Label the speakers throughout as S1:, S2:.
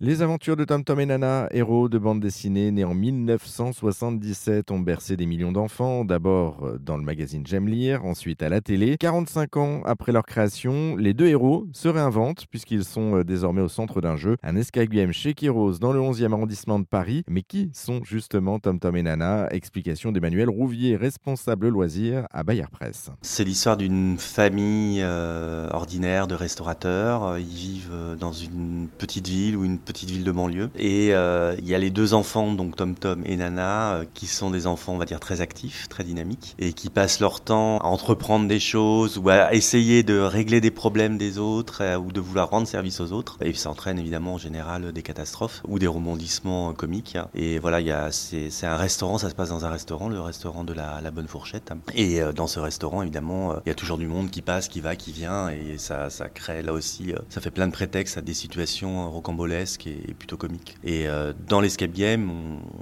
S1: Les aventures de Tom Tom et Nana, héros de bande dessinée nés en 1977, ont bercé des millions d'enfants, d'abord euh, dans le magazine J'aime lire, ensuite à la télé. 45 ans après leur création, les deux héros se réinventent puisqu'ils sont euh, désormais au centre d'un jeu, un escape game chez Kiros dans le 11e arrondissement de Paris. Mais qui sont justement Tom Tom et Nana? Explication d'Emmanuel Rouvier, responsable loisirs à Bayer Presse.
S2: C'est l'histoire d'une famille euh, ordinaire de restaurateurs. Ils vivent dans une petite ville ou une petite ville de banlieue. Et euh, il y a les deux enfants, donc Tom Tom et Nana, euh, qui sont des enfants, on va dire, très actifs, très dynamiques, et qui passent leur temps à entreprendre des choses ou à essayer de régler des problèmes des autres euh, ou de vouloir rendre service aux autres. Et ça entraîne évidemment en général des catastrophes ou des rebondissements comiques. Et voilà, il y a, c'est, c'est un restaurant, ça se passe dans un restaurant, le restaurant de la, la Bonne Fourchette. Et dans ce restaurant, évidemment, il y a toujours du monde qui passe, qui va, qui vient, et ça, ça crée là aussi, ça fait plein de prétextes à des situations rocambolesques qui est plutôt comique. Et euh, dans l'escape game,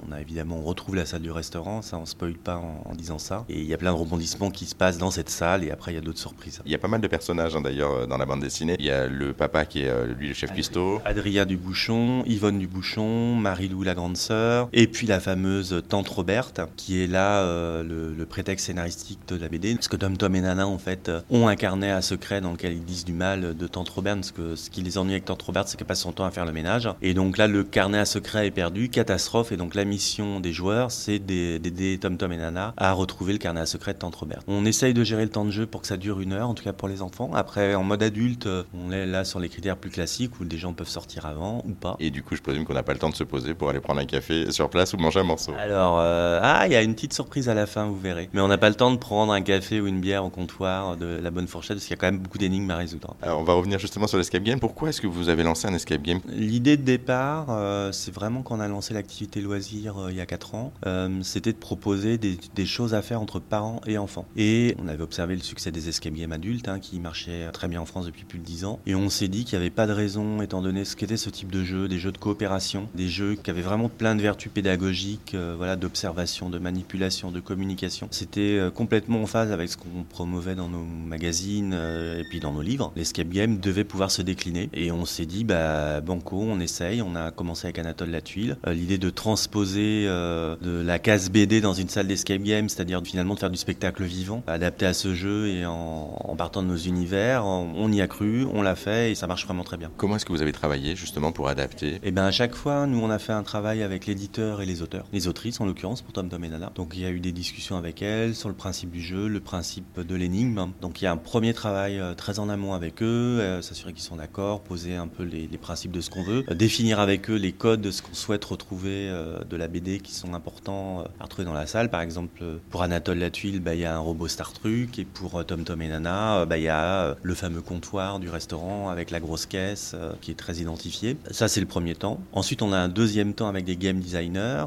S2: on, a évidemment, on retrouve la salle du restaurant, ça on spoil pas en, disant ça. Et il y a plein de rebondissements qui se passent dans cette salle et après il y a d'autres surprises.
S3: Il y a pas mal de personnages hein, d'ailleurs euh, dans la bande dessinée. Il y a le papa qui est euh, lui le chef cuistot.
S2: Adrien Dubouchon, Yvonne Dubouchon, Marie-Lou la grande sœur, et puis la fameuse tante Roberte qui est là le, prétexte scénaristique de la BD. Parce que Tom Tom et Nana en fait ont un carnet à secret dans lequel ils disent du mal de tante Roberte parce que ce qui les ennuie avec tante Roberte c'est qu'elle passe son temps à faire le ménage et donc là, le carnet à secret est perdu, catastrophe. Et donc la mission des joueurs, c'est d'aider Tom Tom et Nana à retrouver le carnet à secret de Tante Robert. On essaye de gérer le temps de jeu pour que ça dure une heure, en tout cas pour les enfants. Après, en mode adulte, on est là sur les critères plus classiques où des gens peuvent sortir avant ou pas.
S3: Et du coup, je présume qu'on n'a pas le temps de se poser pour aller prendre un café sur place ou manger un morceau.
S2: Alors, euh, ah, il y a une petite surprise à la fin, vous verrez. Mais on n'a pas le temps de prendre un café ou une bière au comptoir de la bonne fourchette parce qu'il y a quand même beaucoup d'énigmes à résoudre.
S3: Alors, on va revenir justement sur l'escape game. Pourquoi est-ce que vous avez lancé un escape game?
S2: L'idée de départ, euh, c'est vraiment quand on a lancé l'activité loisir euh, il y a 4 ans, euh, c'était de proposer des, choses à faire entre parents et enfants. Et on avait observé le succès des escape games adultes hein, qui marchaient très bien en France depuis plus de 10 ans. Et on s'est dit qu'il n'y avait pas de raison, étant donné ce qu'était ce type de jeu, des jeux de coopération, des jeux qui avaient vraiment plein de vertus pédagogiques, voilà, d'observation, de manipulation, de communication. C'était complètement en phase avec ce qu'on promouvait dans nos magazines et puis dans nos livres. L'escape game devait pouvoir se décliner. Et on s'est dit, bah, banco, on essaye. On a commencé avec Anatole Latuile. Euh, l'idée de transposer euh, de la case BD dans une salle d'escape game, c'est-à-dire finalement de faire du spectacle vivant, adapté à ce jeu et en, partant de nos univers, on, y a cru, on l'a fait et ça marche vraiment très bien.
S3: Comment est-ce que vous avez travaillé justement pour adapter?
S2: Eh bien à chaque fois, nous on a fait un travail avec l'éditeur et les auteurs, les autrices en l'occurrence pour Tom Tom et Nana. Donc il y a eu des discussions avec elles sur le principe du jeu, le principe de l'énigme. Donc il y a un premier travail euh, très en amont avec eux, s'assurer qu'ils sont d'accord, poser un peu les, les principes de ce qu'on veut, définir avec eux les codes de ce qu'on souhaite retrouver euh, de la BD qui sont importants euh, à retrouver dans la salle. Par exemple, euh, pour Anatole Latuile, bah, il y a un robot Star Truc et pour Tom Tom et Nana, bah, il y a le fameux comptoir du restaurant avec la grosse caisse qui est très identifié. Ça, c'est le premier temps. Ensuite, on a un deuxième temps avec des game designers.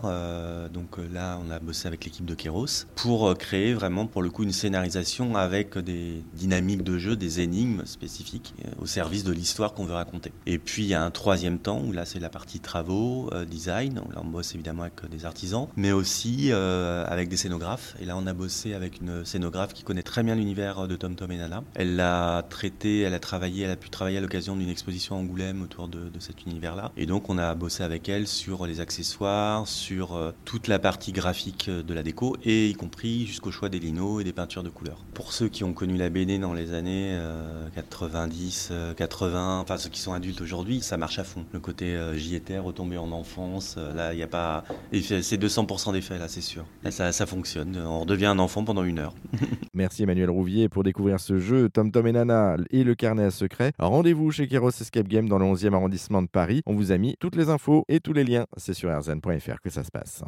S2: donc là, on a bossé avec l'équipe de Keros pour créer vraiment, pour le coup, une scénarisation avec des dynamiques de jeu, des énigmes spécifiques au service de l'histoire qu'on veut raconter. Et puis, il y a un troisième temps où là, c'est la partie travaux, euh, design. Là, on bosse évidemment avec euh, des artisans, mais aussi euh, avec des scénographes. Et là, on a bossé avec une scénographe qui connaît très bien l'univers de Tom Tom et Nana. Elle l'a traité, elle a travaillé, elle a pu travailler à l'occasion d'une exposition à Angoulême autour de, cet univers-là. Et donc, on a bossé avec elle sur les accessoires, sur toute la partie graphique de la déco, et y compris jusqu'au choix des linos et des peintures de couleurs. Pour ceux qui ont connu la BD dans les années 90, 80, enfin ceux qui sont adultes aujourd'hui, ça marche à fond. Côté j'y étais, retombé en enfance. Euh, là, il n'y a pas. C'est 200% d'effet, là, c'est sûr. Ça fonctionne. On redevient un enfant pendant une heure.
S1: Merci Emmanuel Rouvier pour découvrir ce jeu Tom Tom et Nana et le carnet à secret. Rendez-vous chez Keros Escape Game dans le 11e arrondissement de Paris. On vous a mis toutes les infos et tous les liens. C'est sur rzn.fr que ça se passe.